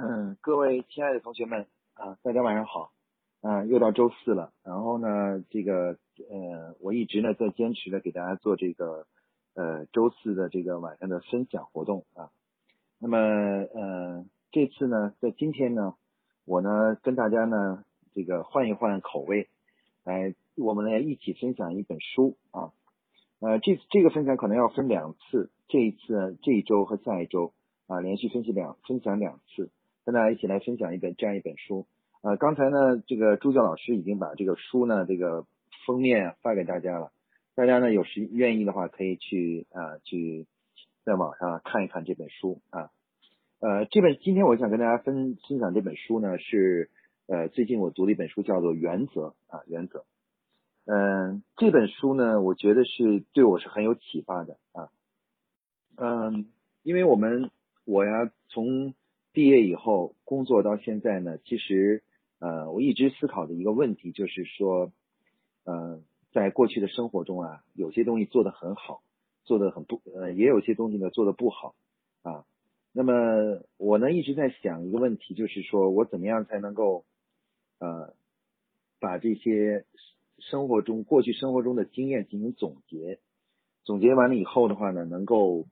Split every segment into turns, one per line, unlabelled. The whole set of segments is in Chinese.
嗯，各位亲爱的同学们啊，大家晚上好。啊，又到周四了。然后呢，这个呃，我一直呢在坚持的给大家做这个呃周四的这个晚上的分享活动啊。那么呃，这次呢，在今天呢，我呢跟大家呢这个换一换口味，来我们来一起分享一本书啊。呃，这这个分享可能要分两次，这一次这一周和下一周啊，连续分析两分享两次，跟大家一起来分享一本这样一本书。呃，刚才呢，这个助教老师已经把这个书呢这个封面发给大家了，大家呢有时愿意的话可以去啊去在网上看一看这本书啊。呃，这本今天我想跟大家分分享这本书呢是呃最近我读的一本书叫做《原则》啊，《原则》。嗯，这本书呢，我觉得是对我是很有启发的啊。嗯，因为我们我呀，从毕业以后工作到现在呢，其实呃，我一直思考的一个问题就是说，呃，在过去的生活中啊，有些东西做得很好，做得很不呃，也有些东西呢做得不好啊。那么我呢一直在想一个问题，就是说我怎么样才能够呃把这些。生活中过去生活中的经验进行总结，总结完了以后的话呢，能够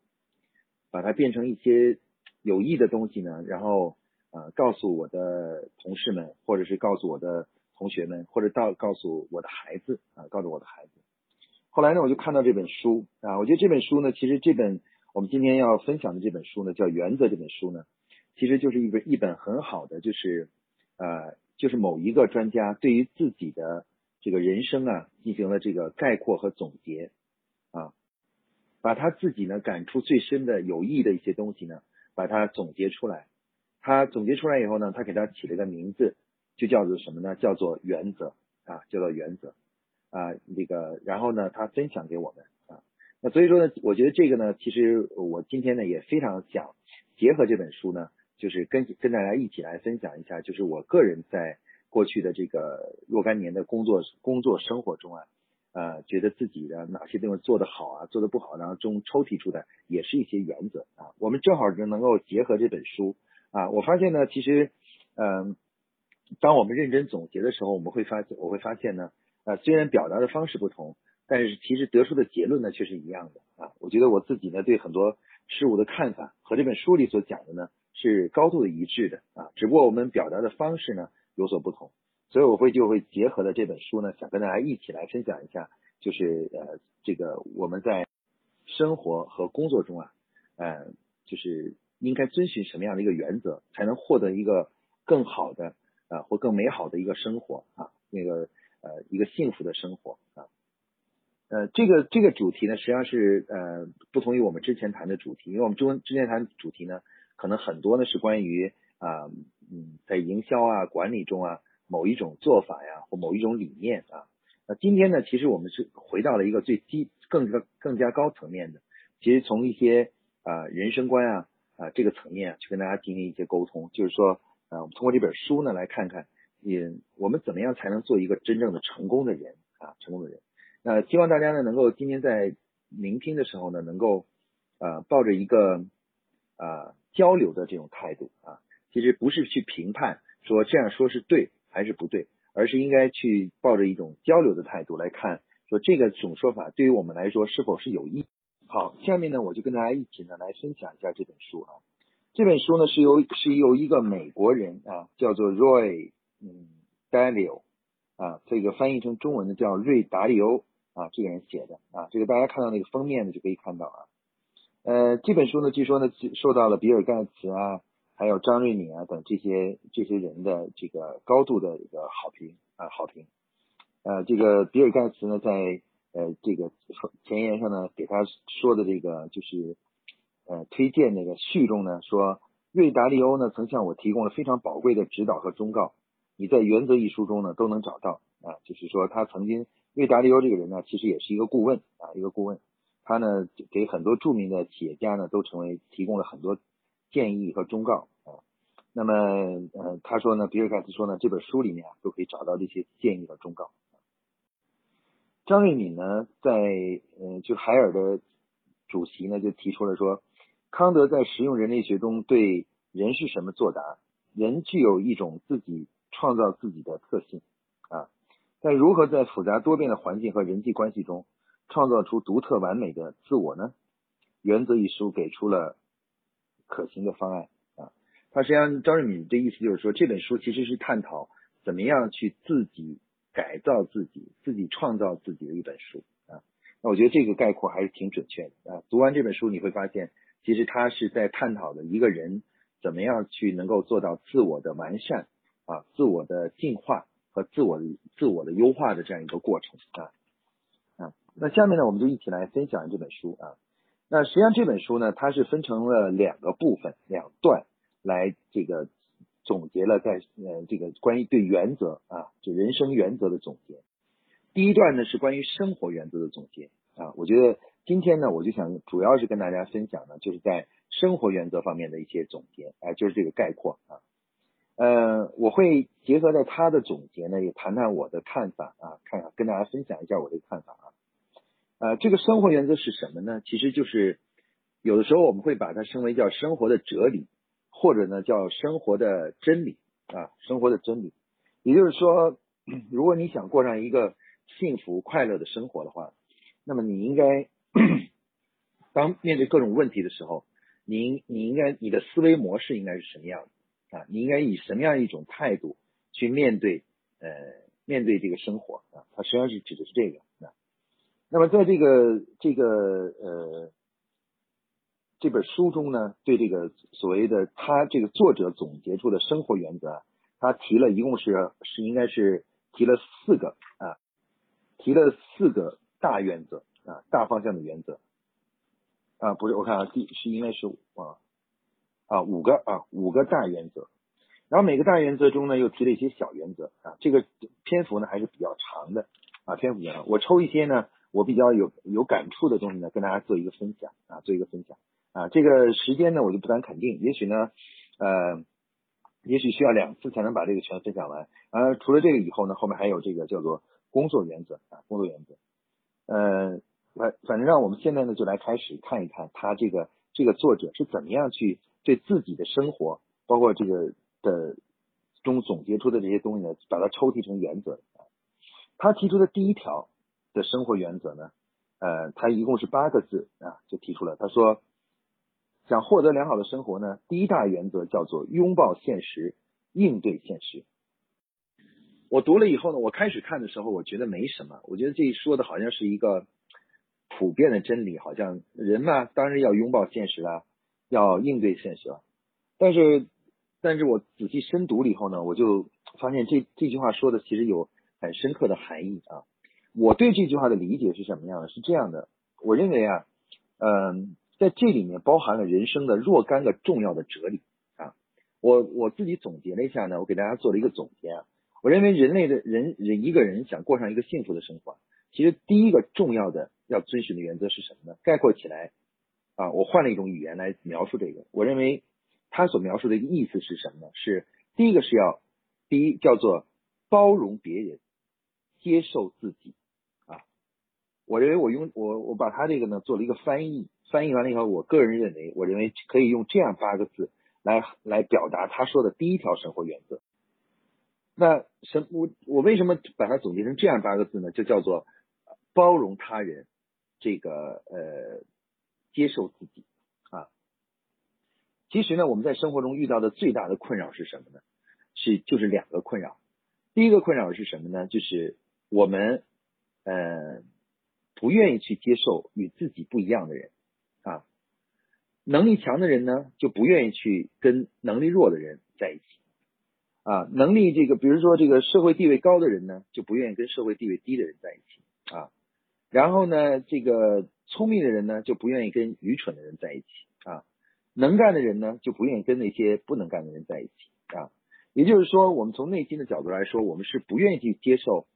把它变成一些有益的东西呢，然后呃告诉我的同事们，或者是告诉我的同学们，或者到告诉我的孩子啊，告诉我的孩子。后来呢，我就看到这本书啊，我觉得这本书呢，其实这本我们今天要分享的这本书呢，叫《原则》这本书呢，其实就是一本一本很好的，就是呃，就是某一个专家对于自己的。这个人生啊，进行了这个概括和总结啊，把他自己呢感触最深的有益的一些东西呢，把它总结出来。他总结出来以后呢，他给他起了一个名字，就叫做什么呢？叫做原则啊，叫做原则啊。这个，然后呢，他分享给我们啊。那所以说呢，我觉得这个呢，其实我今天呢也非常想结合这本书呢，就是跟跟大家一起来分享一下，就是我个人在。过去的这个若干年的工作工作生活中啊，呃，觉得自己的哪些地方做得好啊，做得不好，然后中抽提出的也是一些原则啊。我们正好就能够结合这本书啊。我发现呢，其实，嗯，当我们认真总结的时候，我们会发现，我会发现呢，呃，虽然表达的方式不同，但是其实得出的结论呢却是一样的啊。我觉得我自己呢对很多事物的看法和这本书里所讲的呢是高度的一致的啊。只不过我们表达的方式呢。有所不同，所以我会就会结合了这本书呢，想跟大家一起来分享一下，就是呃这个我们在生活和工作中啊，呃就是应该遵循什么样的一个原则，才能获得一个更好的啊或更美好的一个生活啊，那个呃一个幸福的生活啊，呃这个这个主题呢，实际上是呃不同于我们之前谈的主题，因为我们中之前谈的主题呢，可能很多呢是关于啊。嗯，在营销啊、管理中啊，某一种做法呀，或某一种理念啊，那今天呢，其实我们是回到了一个最低、更加更加高层面的，其实从一些啊人生观啊啊这个层面啊去跟大家进行一些沟通，就是说啊，我们通过这本书呢来看看，嗯，我们怎么样才能做一个真正的成功的人啊，成功的人。那希望大家呢能够今天在聆听的时候呢，能够啊抱着一个啊交流的这种态度啊。其实不是去评判说这样说是对还是不对，而是应该去抱着一种交流的态度来看，说这个种说法对于我们来说是否是有益。好，下面呢我就跟大家一起呢来分享一下这本书啊。这本书呢是由是由一个美国人啊叫做 Roy 嗯 Dalio 啊，这个翻译成中文的叫瑞达利欧啊这个人写的啊，这个大家看到那个封面呢就可以看到啊。呃，这本书呢据说呢受到了比尔盖茨啊。还有张瑞敏啊等这些这些人的这个高度的一个好评啊好评，呃这个比尔盖茨呢在呃这个前言上呢给他说的这个就是呃推荐那个序中呢说瑞达利欧呢曾向我提供了非常宝贵的指导和忠告，你在原则一书中呢都能找到啊就是说他曾经瑞达利欧这个人呢其实也是一个顾问啊一个顾问，他呢给很多著名的企业家呢都成为提供了很多。建议和忠告啊，那么呃，他说呢，比尔盖茨说呢，这本书里面啊都可以找到这些建议和忠告。张瑞敏呢，在呃就海尔的主席呢就提出了说，康德在实用人类学中对人是什么作答，人具有一种自己创造自己的特性啊，但如何在复杂多变的环境和人际关系中创造出独特完美的自我呢？原则一书给出了可行的方案啊。他实际上张瑞敏的意思就是说，这本书其实是探讨怎么样去自己改造自己、自己创造自己的一本书啊。那我觉得这个概括还是挺准确的啊。读完这本书，你会发现，其实他是在探讨的一个人。怎么样去能够做到自我的完善啊，自我的进化和自我自我的优化的这样一个过程啊啊，那下面呢，我们就一起来分享这本书啊。那实际上这本书呢，它是分成了两个部分两段来这个总结了在呃这个关于对原则啊，就人生原则的总结。第一段呢是关于生活原则的总结啊，我觉得今天呢，我就想主要是跟大家分享的，就是在。生活原则方面的一些总结，哎，就是这个概括啊。呃，我会结合在他的总结呢，也谈谈我的看法啊，看看跟大家分享一下我的看法啊。呃，这个生活原则是什么呢？其实就是有的时候我们会把它称为叫生活的哲理，或者呢叫生活的真理啊，生活的真理。也就是说，如果你想过上一个幸福快乐的生活的话，那么你应该当面对各种问题的时候。你你应该你的思维模式应该是什么样的啊？你应该以什么样一种态度去面对呃面对这个生活啊？它实际上是指的是这个啊。那么在这个这个呃这本书中呢，对这个所谓的他这个作者总结出的生活原则，他提了一共是是应该是提了四个啊，提了四个大原则啊，大方向的原则。啊，不是，我看啊，第是应该是啊啊五个啊五个大原则，然后每个大原则中呢又提了一些小原则啊，这个篇幅呢还是比较长的啊，篇幅比较长，我抽一些呢我比较有有感触的东西呢跟大家做一个分享啊，做一个分享啊，这个时间呢我就不敢肯定，也许呢呃也许需要两次才能把这个全分享完，呃除了这个以后呢后面还有这个叫做工作原则啊工作原则，呃。反反正让我们现在呢，就来开始看一看他这个这个作者是怎么样去对自己的生活，包括这个的中总结出的这些东西呢，把它抽提成原则。他提出的第一条的生活原则呢，呃，他一共是八个字啊，就提出了。他说，想获得良好的生活呢，第一大原则叫做拥抱现实，应对现实。我读了以后呢，我开始看的时候，我觉得没什么，我觉得这说的好像是一个。普遍的真理好像人嘛，当然要拥抱现实了，要应对现实了。但是，但是我仔细深读了以后呢，我就发现这这句话说的其实有很深刻的含义啊。我对这句话的理解是什么样的？是这样的，我认为啊，嗯，在这里面包含了人生的若干个重要的哲理啊。我我自己总结了一下呢，我给大家做了一个总结啊。我认为人类的人人一个人想过上一个幸福的生活，其实第一个重要的。要遵循的原则是什么呢？概括起来，啊，我换了一种语言来描述这个。我认为他所描述的一个意思是什么呢？是第一个是要，第一叫做包容别人，接受自己，我认为我用我我把他这个呢做了一个翻译，翻译完了以后，我个人认为，我认为可以用这样八个字来来表达他说的第一条生活原则。那什我我为什么把它总结成这样八个字呢？就叫做包容他人。这个呃，接受自己啊，其实呢，我们在生活中遇到的最大的困扰是什么呢？是就是两个困扰。第一个困扰是什么呢？就是我们呃不愿意去接受与自己不一样的人啊。能力强的人呢，就不愿意去跟能力弱的人在一起啊。能力这个，比如说这个社会地位高的人呢，就不愿意跟社会地位低的人在一起啊。然后呢，这个聪明的人呢就不愿意跟愚蠢的人在一起啊，能干的人呢就不愿意跟那些不能干的人在一起啊。也就是说，我们从内心的角度来说，我们是不愿意去接受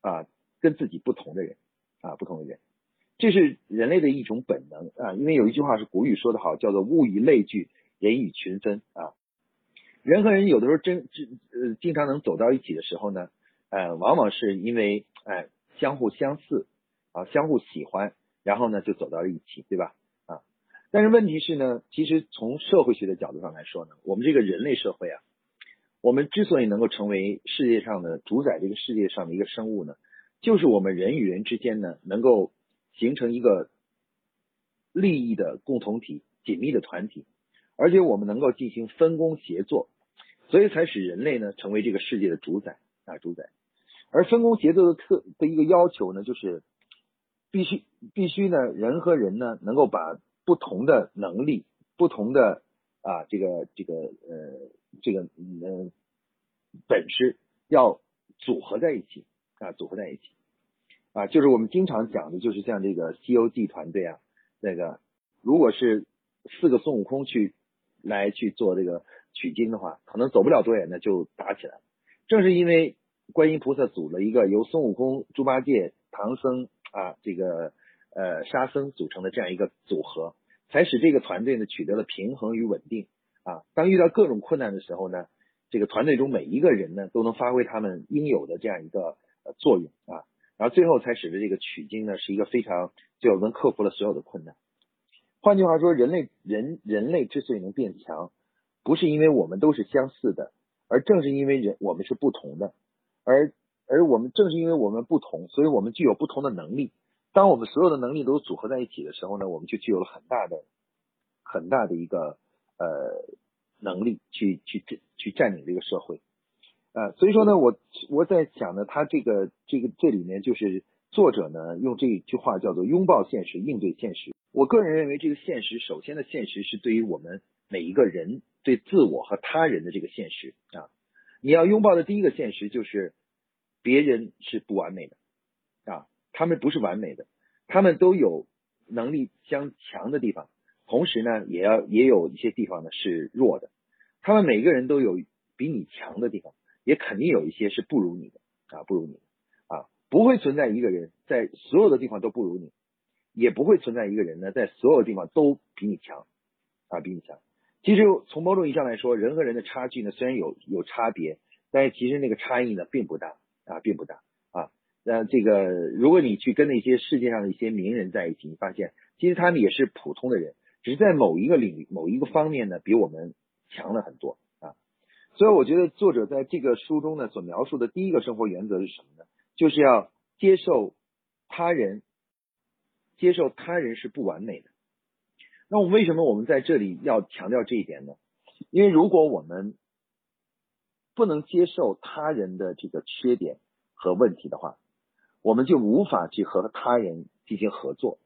啊跟自己不同的人啊不同的人，这是人类的一种本能啊。因为有一句话是古语说的好，叫做物以类聚，人以群分啊。人和人有的时候真真呃经常能走到一起的时候呢，呃，往往是因为哎相互相似。啊，相互喜欢，然后呢就走到了一起，对吧？啊，但是问题是呢，其实从社会学的角度上来说呢，我们这个人类社会啊，我们之所以能够成为世界上的主宰这个世界上的一个生物呢，就是我们人与人之间呢能够形成一个利益的共同体、紧密的团体，而且我们能够进行分工协作，所以才使人类呢成为这个世界的主宰啊主宰。而分工协作的特的一个要求呢，就是必须必须呢人和人呢能够把不同的能力、不同的啊这个这个呃。这个嗯本事要组合在一起啊，组合在一起啊，就是我们经常讲的，就是像这个《西游记》团队啊，那个如果是四个孙悟空去来去做这个取经的话，可能走不了多远呢就打起来。正是因为观音菩萨组了一个由孙悟空、猪八戒、唐僧啊这个呃沙僧组成的这样一个组合，才使这个团队呢取得了平衡与稳定。啊，当遇到各种困难的时候呢，这个团队中每一个人呢都能发挥他们应有的这样一个作用啊，然后最后才使得这个取经呢是一个非常最后能克服了所有的困难。换句话说，人类人人类之所以能变强，不是因为我们都是相似的，而正是因为人我们是不同的，而而我们正是因为我们不同，所以我们具有不同的能力。当我们所有的能力都组合在一起的时候呢，我们就具有了很大的很大的一个。呃，能力去去去占领这个社会，呃，所以说呢，我我在想呢，他这个这个这里面就是作者呢用这一句话叫做拥抱现实，应对现实。我个人认为，这个现实首先的现实是对于我们每一个人对自我和他人的这个现实啊，你要拥抱的第一个现实就是别人是不完美的啊，他们不是完美的，他们都有能力相强的地方。同时呢，也要也有一些地方呢是弱的，他们每个人都有比你强的地方，也肯定有一些是不如你的啊，不如你啊，不会存在一个人在所有的地方都不如你，也不会存在一个人呢在所有地方都比你强啊，比你强。其实从某种意义上来说，人和人的差距呢虽然有有差别，但是其实那个差异呢并不大啊，并不大啊。那这个如果你去跟那些世界上的一些名人在一起，你发现其实他们也是普通的人。只是在某一个领域、某一个方面呢，比我们强了很多。所以我觉得作者在这个书中呢，所描述的第一个生活原则是什么呢？就是要接受他人，接受他人是不完美的。那我为什么我们在这里要强调这一点呢？因为如果我们不能接受他人的这个缺点和问题的话，我们就无法去和他人进行合作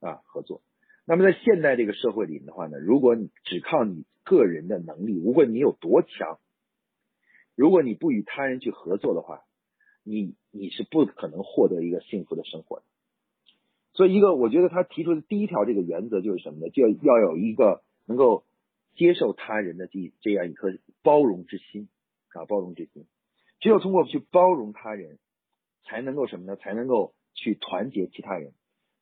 啊，合作。那么在现代这个社会里的话呢，如果你只靠你个人的能力，无论你有多强，如果你不与他人去合作的话，你你是不可能获得一个幸福的生活的。所以，一个我觉得他提出的第一条这个原则就是什么呢？就要要有一个能够接受他人的这这样一颗包容之心啊，包容之心。只有通过去包容他人，才能够什么呢？才能够去团结其他人，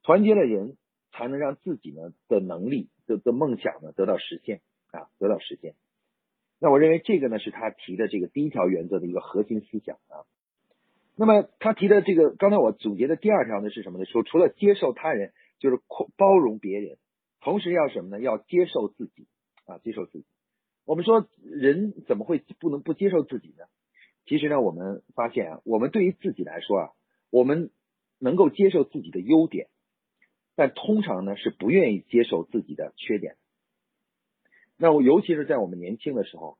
团结了人。才能让自己呢的能力的的梦想呢得到实现啊，得到实现。那我认为这个呢是他提的这个第一条原则的一个核心思想啊。那么他提的这个，刚才我总结的第二条呢是什么呢？说除了接受他人，就是包容别人，同时要什么呢？要接受自己啊，接受自己。我们说人怎么会不能不接受自己呢？其实呢，我们发现啊，我们对于自己来说啊，我们能够接受自己的优点。但通常呢是不愿意接受自己的缺点。那我尤其是在我们年轻的时候，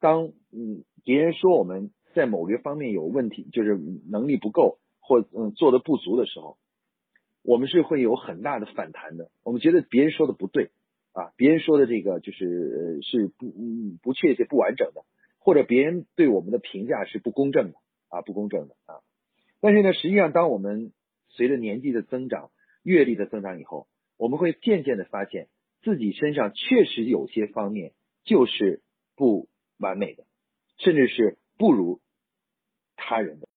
当嗯别人说我们在某个方面有问题，就是能力不够或嗯做的不足的时候，我们是会有很大的反弹的。我们觉得别人说的不对啊，别人说的这个就是是不嗯不确切、不完整的，或者别人对我们的评价是不公正的啊，不公正的啊。但是呢，实际上当我们随着年纪的增长，阅历的增长以后，我们会渐渐的发现自己身上确实有些方面就是不完美的，甚至是不如他人的。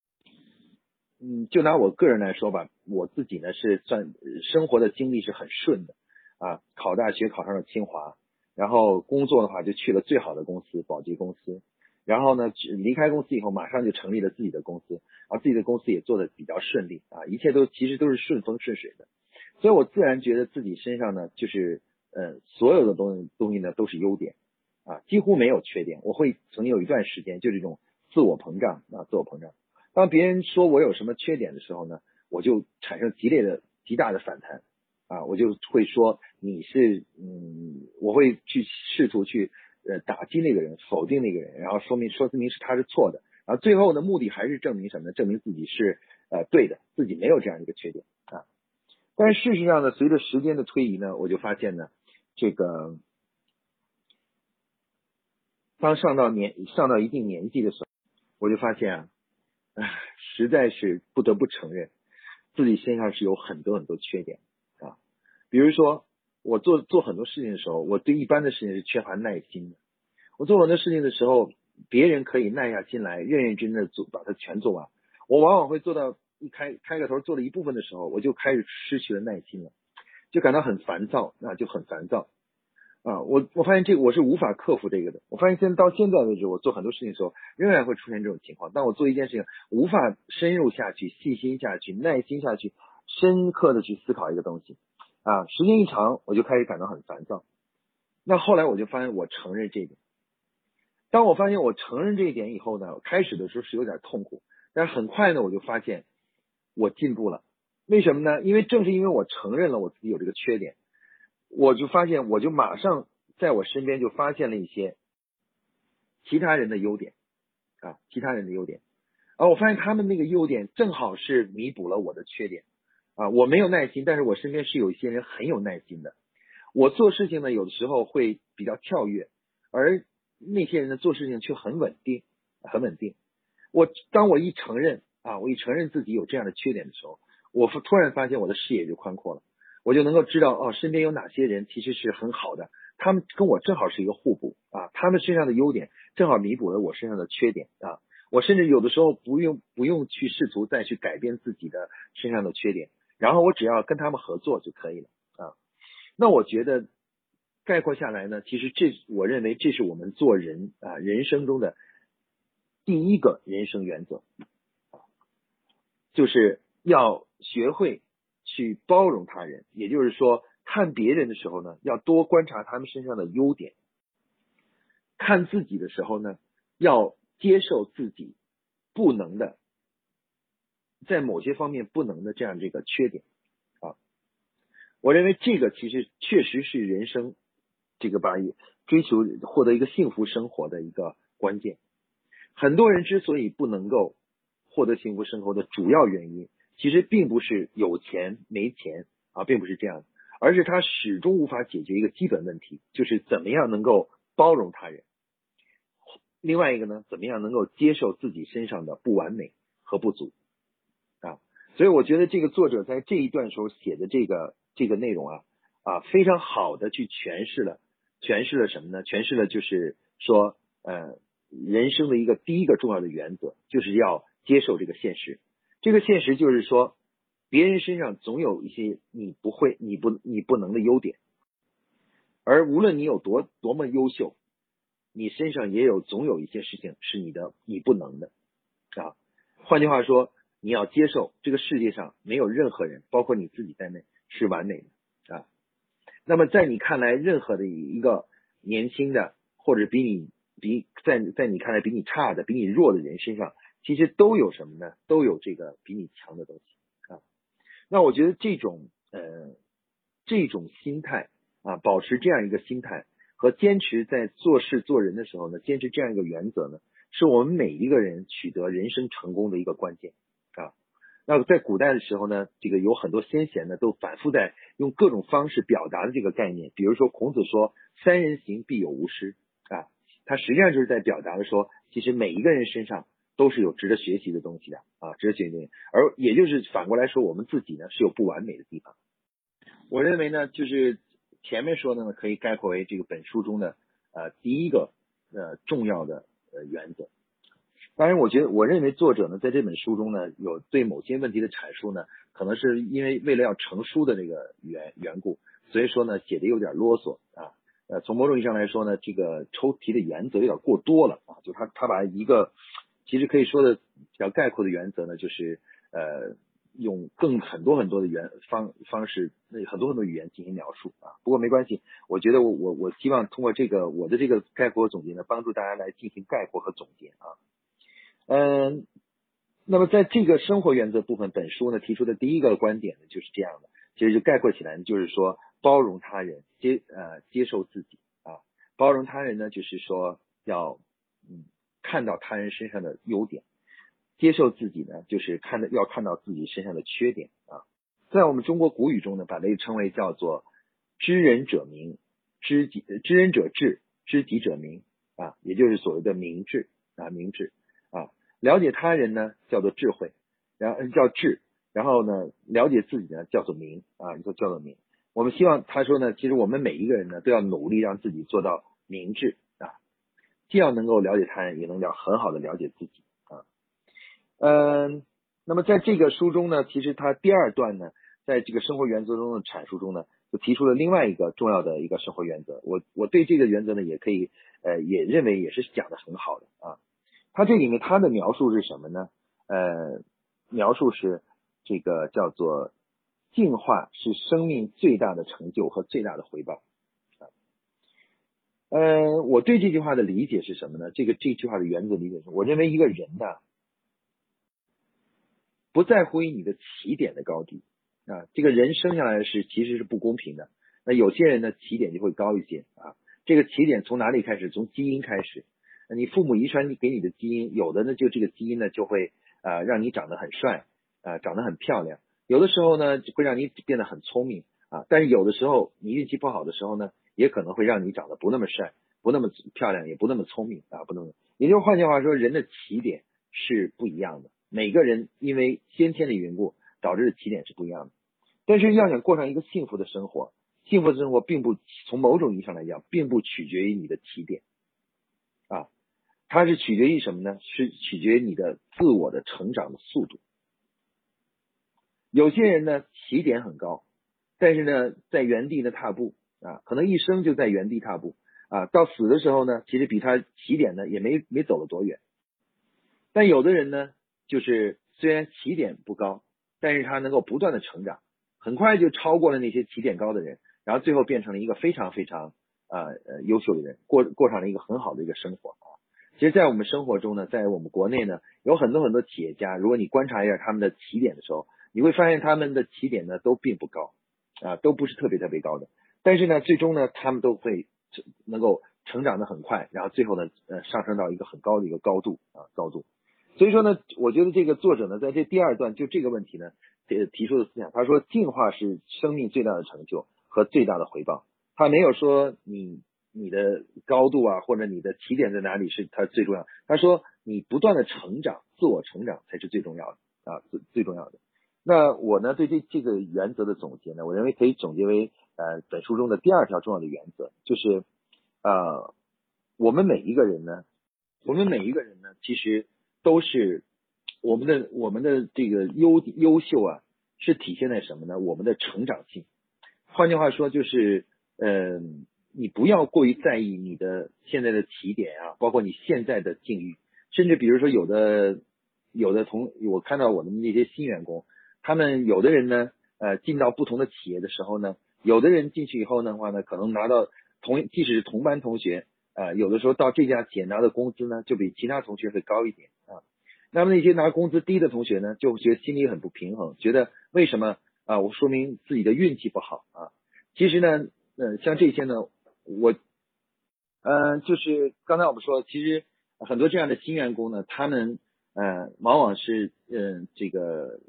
嗯，就拿我个人来说吧，我自己呢是算生活的经历是很顺的啊，考大学考上了清华，然后工作的话就去了最好的公司保洁公司，然后呢离开公司以后马上就成立了自己的公司，而自己的公司也做的比较顺利啊，一切都其实都是顺风顺水的。所以我自然觉得自己身上呢，就是呃，所有的东西东西呢都是优点啊，几乎没有缺点。我会曾经有一段时间就这种自我膨胀啊，自我膨胀。当别人说我有什么缺点的时候呢，我就产生激烈的、极大的反弹啊，我就会说你是嗯，我会去试图去呃打击那个人，否定那个人，然后说明说明是他是错的，然后最后的目的还是证明什么呢？证明自己是呃对的，自己没有这样一个缺点啊。但是事实上呢，随着时间的推移呢，我就发现呢，这个。当上到年上到一定年纪的时候，我就发现啊，实在是不得不承认，自己身上是有很多很多缺点啊。比如说，我做做很多事情的时候，我对一般的事情是缺乏耐心的。我做很多事情的时候，别人可以耐下心来，认认真真的做，把它全做完。我往往会做到一开开个头做了一部分的时候，我就开始失去了耐心了，就感到很烦躁，那就很烦躁。啊，我我发现这个我是无法克服这个的。我发现现在到现在为止，我做很多事情的时候，仍然会出现这种情况。当我做一件事情无法深入下去、细心下去、耐心下去、深刻的去思考一个东西，啊，时间一长，我就开始感到很烦躁。那后来我就发现，我承认这一点。当我发现我承认这一点以后呢，开始的时候是有点痛苦，但是很快呢，我就发现我进步了。为什么呢？因为正是因为我承认了我自己有这个缺点。我就发现，我就马上在我身边就发现了一些其他人的优点啊，其他人的优点，而我发现他们那个优点正好是弥补了我的缺点啊。我没有耐心，但是我身边是有一些人很有耐心的。我做事情呢，有的时候会比较跳跃，而那些人呢，做事情却很稳定，很稳定。我当我一承认啊，我一承认自己有这样的缺点的时候，我突然发现我的视野就宽阔了。我就能够知道哦，身边有哪些人其实是很好的，他们跟我正好是一个互补啊，他们身上的优点正好弥补了我身上的缺点啊，我甚至有的时候不用不用去试图再去改变自己的身上的缺点，然后我只要跟他们合作就可以了啊。那我觉得概括下来呢，其实这我认为这是我们做人啊人生中的第一个人生原则，就是要学会。去包容他人，也就是说，看别人的时候呢，要多观察他们身上的优点；看自己的时候呢，要接受自己不能的，在某些方面不能的这样这个缺点啊。我认为这个其实确实是人生这个把追求获得一个幸福生活的一个关键。很多人之所以不能够获得幸福生活的主要原因。其实并不是有钱没钱啊，并不是这样，而是他始终无法解决一个基本问题，就是怎么样能够包容他人。另外一个呢，怎么样能够接受自己身上的不完美和不足？所以我觉得这个作者在这一段时候写的这个这个内容啊啊，非常好的去诠释了诠释了什么呢？诠释了就是说呃，人生的一个第一个重要的原则，就是要接受这个现实。这个现实就是说，别人身上总有一些你不会、你不、你不能的优点，而无论你有多多么优秀，你身上也有总有一些事情是你的你不能的啊。换句话说，你要接受这个世界上没有任何人，包括你自己在内是完美的啊。那么在你看来，任何的一个年轻的或者比你比在在你看来比你差的、比你弱的人身上。其实都有什么呢？都有这个比你强的东西啊。那我觉得这种呃这种心态啊，保持这样一个心态和坚持在做事做人的时候呢，坚持这样一个原则呢，是我们每一个人取得人生成功的一个关键啊。那在古代的时候呢，这个有很多先贤呢，都反复在用各种方式表达的这个概念。比如说孔子说“三人行，必有吾师”啊，他实际上就是在表达的说，其实每一个人身上。都是有值得学习的东西的啊，值得学习。而也就是反过来说，我们自己呢是有不完美的地方。我认为呢，就是前面说的呢，可以概括为这个本书中的呃第一个呃重要的呃原则。当然，我觉得我认为作者呢在这本书中呢有对某些问题的阐述呢，可能是因为为了要成书的这个缘缘故，所以说呢写的有点啰嗦啊。呃，从某种意义上来说呢，这个抽题的原则有点过多了啊，就他他把一个。其实可以说的比较概括的原则呢，就是呃用更很多很多的原方方式，那很多很多语言进行描述啊。不过没关系，我觉得我我我希望通过这个我的这个概括总结呢，帮助大家来进行概括和总结啊。嗯，那么在这个生活原则部分，本书呢提出的第一个观点呢就是这样的，其实就概括起来就是说包容他人，接呃接受自己啊。包容他人呢就是说要嗯看到他人身上的优点。接受自己呢，就是看到要看到自己身上的缺点啊。在我们中国古语中呢，把这个称为叫做知人者明，知己知人者智，知己者明啊，也就是所谓的明智啊，明智。了解他人呢，叫做智慧，然后叫智，然后呢，了解自己呢，叫做明啊，就叫做明。我们希望他说呢，其实我们每一个人呢，都要努力让自己做到明智啊，既要能够了解他人，也能了很好的了解自己啊。嗯，那么在这个书中呢，其实他第二段呢，在这个生活原则中的阐述中呢，就提出了另外一个重要的一个生活原则。我我对这个原则呢，也可以呃，也认为也是讲的很好的啊。他这里面他的描述是什么呢？呃，描述是这个叫做进化是生命最大的成就和最大的回报啊。呃，我对这句话的理解是什么呢？这个这句话的原则理解是，我认为一个人呢。不在乎于你的起点的高低啊，这个人生下来是其实是不公平的。那有些人呢起点就会高一些啊，这个起点从哪里开始？从基因开始。你父母遗传给你的基因，有的呢就这个基因呢就会啊让你长得很帅啊，长得很漂亮。有的时候呢会让你变得很聪明啊，但是有的时候你运气不好的时候呢，也可能会让你长得不那么帅，不那么漂亮，也不那么聪明啊，不那么。也就换句话说，人的起点是不一样的。每个人因为先天的缘故，导致的起点是不一样的。但是要想过上一个幸福的生活，幸福的生活并不从某种意义上来讲，并不取决于你的起点，啊，它是取决于什么呢？是取决于你的自我的成长的速度。有些人呢起点很高，但是呢在原地的踏步啊，可能一生就在原地踏步啊，到死的时候呢，其实比他起点呢也没没走了多远。但有的人呢。就是虽然起点不高，但是他能够不断的成长，很快就超过了那些起点高的人，然后最后变成了一个非常非常呃呃优秀的人，过过上了一个很好的一个生活啊。其实，在我们生活中呢，在我们国内呢，有很多很多企业家，如果你观察一下他们的起点的时候，你会发现他们的起点呢都并不高啊，都不是特别特别高的，但是呢，最终呢，他们都会能够成长的很快，然后最后呢，呃，上升到一个很高的一个高度啊，高度。所以说呢，我觉得这个作者呢，在这第二段就这个问题呢，提提出的思想，他说进化是生命最大的成就和最大的回报。他没有说你你的高度啊，或者你的起点在哪里是他最重要。他说你不断的成长，自我成长才是最重要的啊，最最重要的。那我呢，对这这个原则的总结呢，我认为可以总结为呃本书中的第二条重要的原则，就是呃我们每一个人呢，我们每一个人呢，其实。都是我们的我们的这个优优秀啊，是体现在什么呢？我们的成长性。换句话说，就是嗯，你不要过于在意你的现在的起点啊，包括你现在的境遇，甚至比如说有的有的同我看到我的那些新员工，他们有的人呢，呃，进到不同的企业的时候呢，有的人进去以后的话呢，可能拿到同即使是同班同学。啊，有的时候到这家企业拿的工资呢，就比其他同学会高一点啊。那么那些拿工资低的同学呢，就觉得心里很不平衡，觉得为什么啊？我说明自己的运气不好啊。其实呢，呃，像这些呢，我，嗯，就是刚才我们说，其实很多这样的新员工呢，他们呃，往往是嗯，这个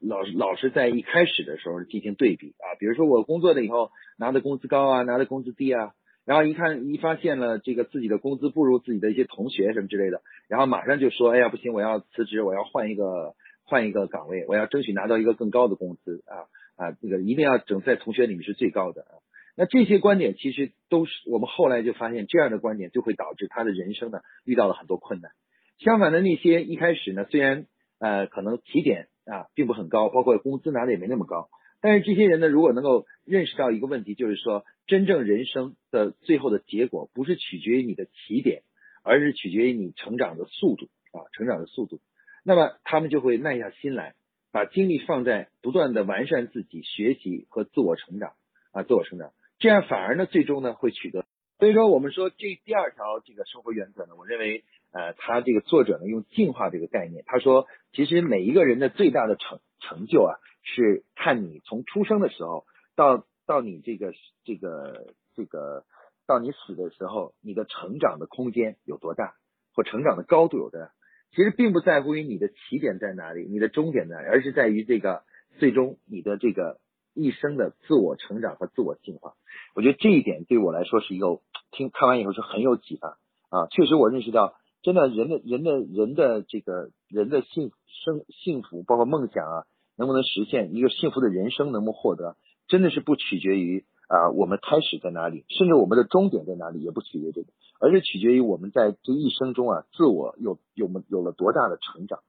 老老是在一开始的时候进行对比啊。比如说我工作了以后，拿的工资高啊，拿的工资低啊。然后一看一发现了这个自己的工资不如自己的一些同学什么之类的，然后马上就说，哎呀不行，我要辞职，我要换一个换一个岗位，我要争取拿到一个更高的工资啊啊，这个一定要整在同学里面是最高的啊。那这些观点其实都是我们后来就发现，这样的观点就会导致他的人生呢遇到了很多困难。相反的那些一开始呢，虽然呃可能起点啊并不很高，包括工资拿的也没那么高。但是这些人呢，如果能够认识到一个问题，就是说，真正人生的最后的结果不是取决于你的起点，而是取决于你成长的速度啊，成长的速度。那么他们就会耐下心来，把精力放在不断的完善自己、学习和自我成长啊，自我成长，这样反而呢，最终呢会取得。所以说，我们说这第二条这个生活原则呢，我认为，呃，他这个作者呢用进化这个概念，他说，其实每一个人的最大的成成就啊，是看你从出生的时候到到你这个这个这个到你死的时候，你的成长的空间有多大，或成长的高度有多大。其实并不在乎于你的起点在哪里，你的终点在哪里，而是在于这个最终你的这个一生的自我成长和自我进化。我觉得这一点对我来说是一个听看完以后是很有启发啊！确实我认识到，真的人的人的人的这个人的幸生幸福，包括梦想啊，能不能实现一个幸福的人生，能不能获得，真的是不取决于啊我们开始在哪里，甚至我们的终点在哪里，也不取决于这个。而是取决于我们在这一生中啊，自我有有没有了多大的成长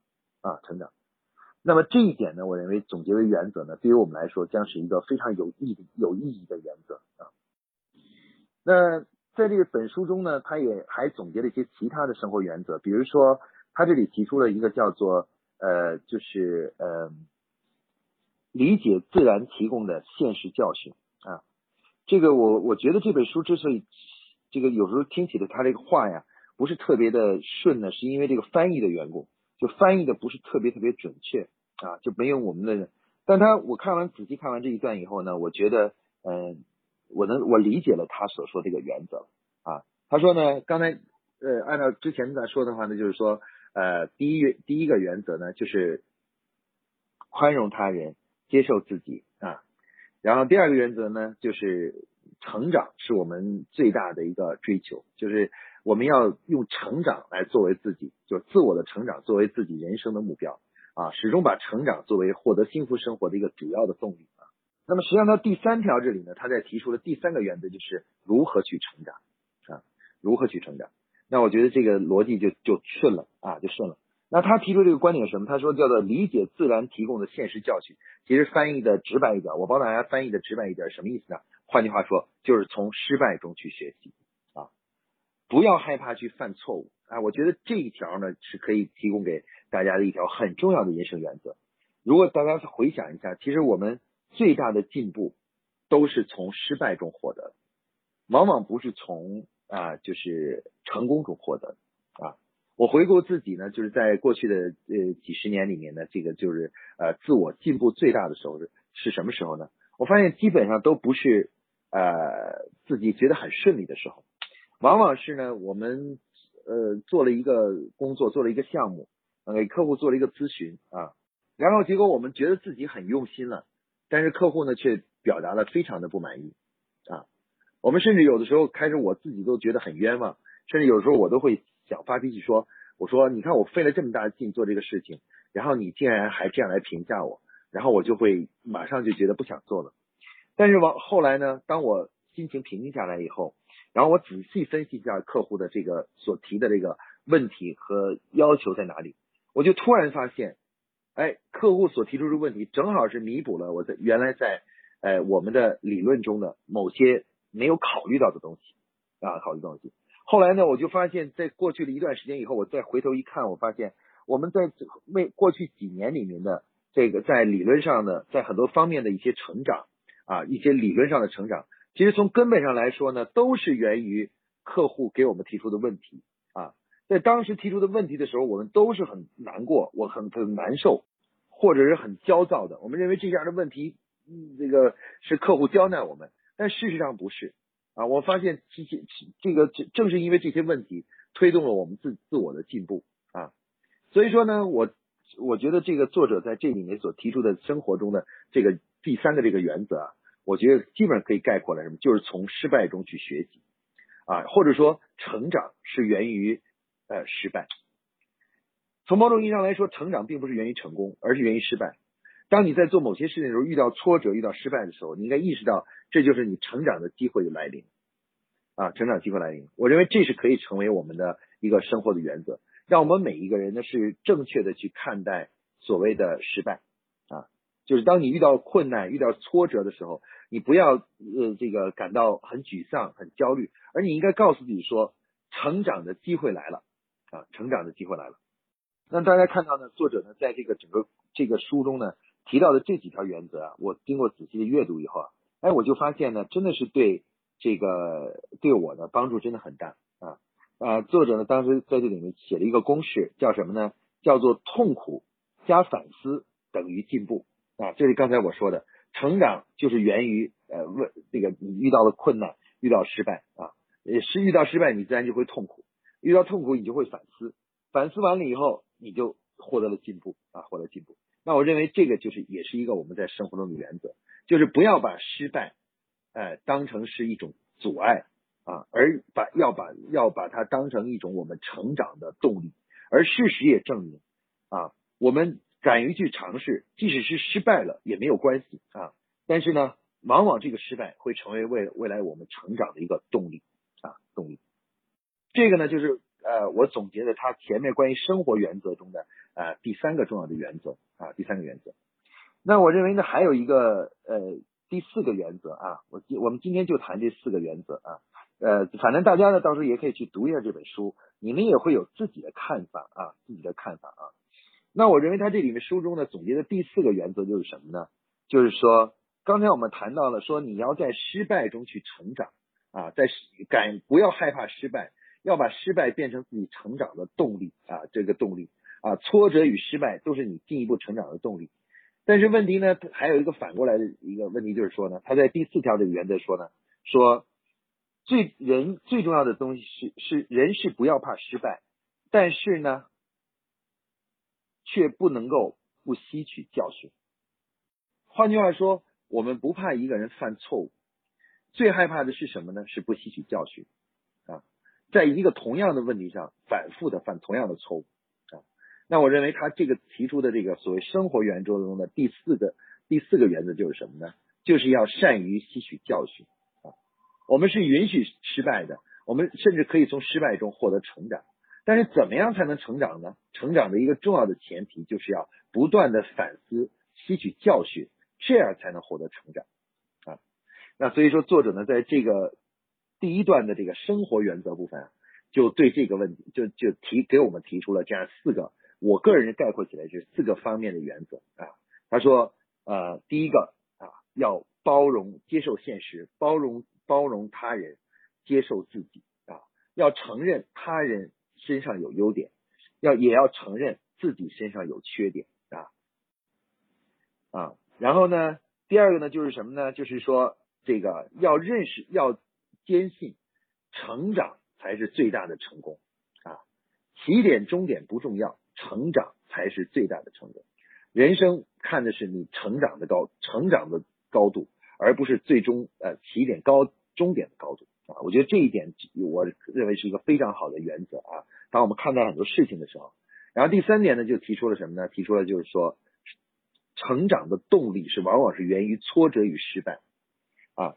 啊，成长。那么这一点呢，我认为总结为原则呢，对于我们来说将是一个非常有意义有意义的原则啊。那在这个本书中呢，他也还总结了一些其他的生活原则，比如说他这里提出了一个叫做呃，就是呃，理解自然提供的现实教训啊。这个我我觉得这本书之所以。这个有时候听起来他这个话呀不是特别的顺呢，是因为这个翻译的缘故，就翻译的不是特别特别准确啊，就没有我们的。但他我看完仔细看完这一段以后呢，我觉得嗯，我能我理解了他所说这个原则啊。他说呢，刚才呃按照之前在说的话呢，就是说呃第一第一个原则呢就是宽容他人，接受自己啊。然后第二个原则呢就是。成长是我们最大的一个追求，就是我们要用成长来作为自己，就自我的成长作为自己人生的目标啊，始终把成长作为获得幸福生活的一个主要的动力啊。那么实际上，到第三条这里呢，他在提出了第三个原则，就是如何去成长啊，如何去成长。那我觉得这个逻辑就就顺了啊，就顺了。那他提出这个观点是什么？他说叫做理解自然提供的现实教训。其实翻译的直白一点，我帮大家翻译的直白一点，什么意思呢？换句话说，就是从失败中去学习啊，不要害怕去犯错误啊。我觉得这一条呢是可以提供给大家的一条很重要的人生原则。如果大家回想一下，其实我们最大的进步都是从失败中获得，往往不是从啊就是成功中获得啊。我回顾自己呢，就是在过去的呃几十年里面呢，这个就是呃自我进步最大的时候是是什么时候呢？我发现基本上都不是。呃，自己觉得很顺利的时候，往往是呢，我们呃做了一个工作，做了一个项目，给客户做了一个咨询啊，然后结果我们觉得自己很用心了，但是客户呢却表达了非常的不满意啊，我们甚至有的时候开始我自己都觉得很冤枉，甚至有时候我都会想发脾气说，我说你看我费了这么大的劲做这个事情，然后你竟然还这样来评价我，然后我就会马上就觉得不想做了。但是往后来呢，当我心情平静下来以后，然后我仔细分析一下客户的这个所提的这个问题和要求在哪里，我就突然发现，哎，客户所提出的问题正好是弥补了我在原来在呃我们的理论中的某些没有考虑到的东西啊，考虑东西。后来呢，我就发现，在过去的一段时间以后，我再回头一看，我发现我们在为过去几年里面的这个在理论上的在很多方面的一些成长。啊，一些理论上的成长，其实从根本上来说呢，都是源于客户给我们提出的问题啊。在当时提出的问题的时候，我们都是很难过，我很很难受，或者是很焦躁的。我们认为这样的问题，嗯，这个是客户刁难我们，但事实上不是啊。我发现这些这个正是因为这些问题，推动了我们自自我的进步啊。所以说呢，我我觉得这个作者在这里面所提出的生活中的这个。第三个这个原则啊，我觉得基本上可以概括了什么，就是从失败中去学习啊，或者说成长是源于呃失败。从某种意义上来说，成长并不是源于成功，而是源于失败。当你在做某些事情的时候遇到挫折、遇到失败的时候，你应该意识到这就是你成长的机会的来临啊，成长机会来临。我认为这是可以成为我们的一个生活的原则，让我们每一个人呢是正确的去看待所谓的失败。啊就是当你遇到困难、遇到挫折的时候，你不要呃这个感到很沮丧、很焦虑，而你应该告诉自己说，成长的机会来了啊，成长的机会来了。那大家看到呢，作者呢在这个整个这个书中呢提到的这几条原则啊，我经过仔细的阅读以后啊，哎，我就发现呢，真的是对这个对我的帮助真的很大啊啊！作者呢当时在这里面写了一个公式，叫什么呢？叫做痛苦加反思等于进步啊！这是刚才我说的，成长就是源于呃问这个你遇到了困难，遇到失败啊，是遇到失败你自然就会痛苦，遇到痛苦你就会反思，反思完了以后你就获得了进步啊，获得进步。那我认为这个就是也是一个我们在生活中的原则。就是不要把失败，哎，当成是一种阻碍啊，而把要把要把它当成一种我们成长的动力。而事实也证明，啊，我们敢于去尝试，即使是失败了也没有关系啊。但是呢，往往这个失败会成为未未来我们成长的一个动力啊，动力。这个呢，就是呃，我总结的他前面关于生活原则中的呃第三个重要的原则啊，第三个原则。那我认为呢，还有一个呃第四个原则啊，我今我们今天就谈这四个原则啊，呃，反正大家呢到时候也可以去读一下这本书，你们也会有自己的看法啊，自己的看法啊。那我认为他这里面书中呢总结的第四个原则就是什么呢？就是说，刚才我们谈到了说你要在失败中去成长啊，在敢不要害怕失败，要把失败变成自己成长的动力啊，这个动力啊，挫折与失败都是你进一步成长的动力。但是问题呢，还有一个反过来的一个问题，就是说呢，他在第四条这个原则说呢，说最人最重要的东西是是人是不要怕失败，但是呢，却不能够不吸取教训。换句话说，我们不怕一个人犯错误，最害怕的是什么呢？是不吸取教训，在一个同样的问题上反复的犯同样的错误啊。那我认为他这个提出的这个所谓生活原则中的第四个第四个原则就是什么呢？就是要善于吸取教训啊。我们是允许失败的，我们甚至可以从失败中获得成长。但是怎么样才能成长呢？成长的一个重要的前提就是要不断的反思、吸取教训，这样才能获得成长啊。那所以说，作者呢在这个第一段的这个生活原则部分啊，就对这个问题就就提给我们提出了这样四个。我个人概括起来是四个方面的原则啊。他说，呃，第一个啊，要包容、接受现实，包容、包容他人，接受自己啊，要承认他人身上有优点，要也要承认自己身上有缺点啊啊。然后呢，第二个呢，就是什么呢？就是说，这个要认识，要坚信，成长才是最大的成功啊。起点、终点不重要。成长才是最大的成功。人生看的是你成长的高，成长的高度，而不是最终呃起点高终点的高度啊。我觉得这一点，我认为是一个非常好的原则啊。当我们看待很多事情的时候，然后第三点呢，就提出了什么呢？提出了就是说，成长的动力是往往是源于挫折与失败啊。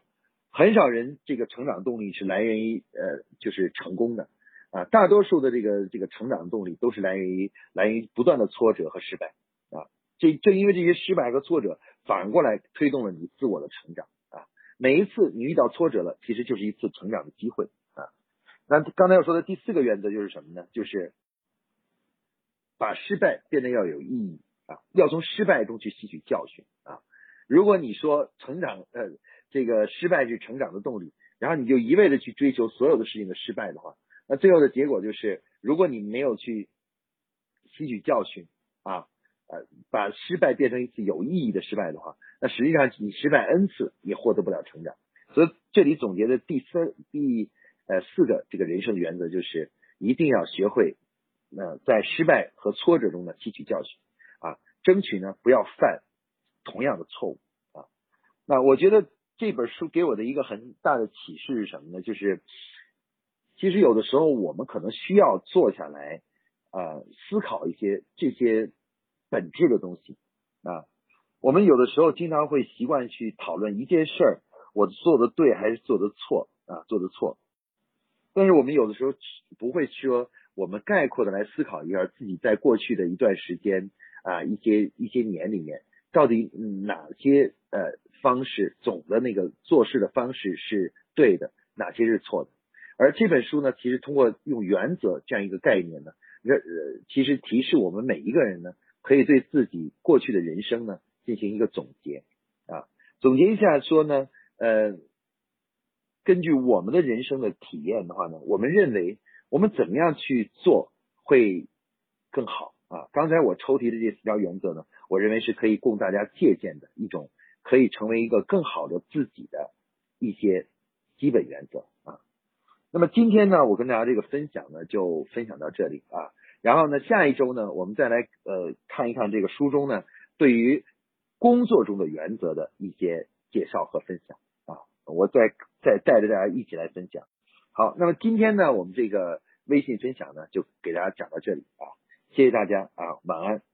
很少人这个成长动力是来源于呃就是成功的。啊，大多数的这个这个成长动力都是来源于来源于不断的挫折和失败啊。这正因为这些失败和挫折，反过来推动了你自我的成长啊。每一次你遇到挫折了，其实就是一次成长的机会啊。那刚才要说的第四个原则就是什么呢？就是把失败变得要有意义啊，要从失败中去吸取教训啊。如果你说成长呃这个失败是成长的动力，然后你就一味的去追求所有的事情的失败的话。那最后的结果就是，如果你没有去吸取教训啊，呃，把失败变成一次有意义的失败的话，那实际上你失败 n 次也获得不了成长。所以这里总结的第三、第呃四个这个人生的原则就是，一定要学会那在失败和挫折中呢吸取教训啊，争取呢不要犯同样的错误啊。那我觉得这本书给我的一个很大的启示是什么呢？就是。其实有的时候我们可能需要坐下来，呃，思考一些这些本质的东西啊。我们有的时候经常会习惯去讨论一件事儿，我做的对还是做的错啊，做的错。但是我们有的时候不会说，我们概括的来思考一下自己在过去的一段时间啊，一些一些年里面，到底哪些呃方式总的那个做事的方式是对的，哪些是错的。而这本书呢，其实通过用原则这样一个概念呢，呃，其实提示我们每一个人呢，可以对自己过去的人生呢进行一个总结啊，总结一下说呢，呃，根据我们的人生的体验的话呢，我们认为我们怎么样去做会更好啊？刚才我抽题的这四条原则呢，我认为是可以供大家借鉴的一种，可以成为一个更好的自己的一些基本原则啊。那么今天呢，我跟大家这个分享呢，就分享到这里啊。然后呢，下一周呢，我们再来呃看一看这个书中呢，对于工作中的原则的一些介绍和分享啊。我再再带着大家一起来分享。好，那么今天呢，我们这个微信分享呢，就给大家讲到这里啊。谢谢大家啊，晚安。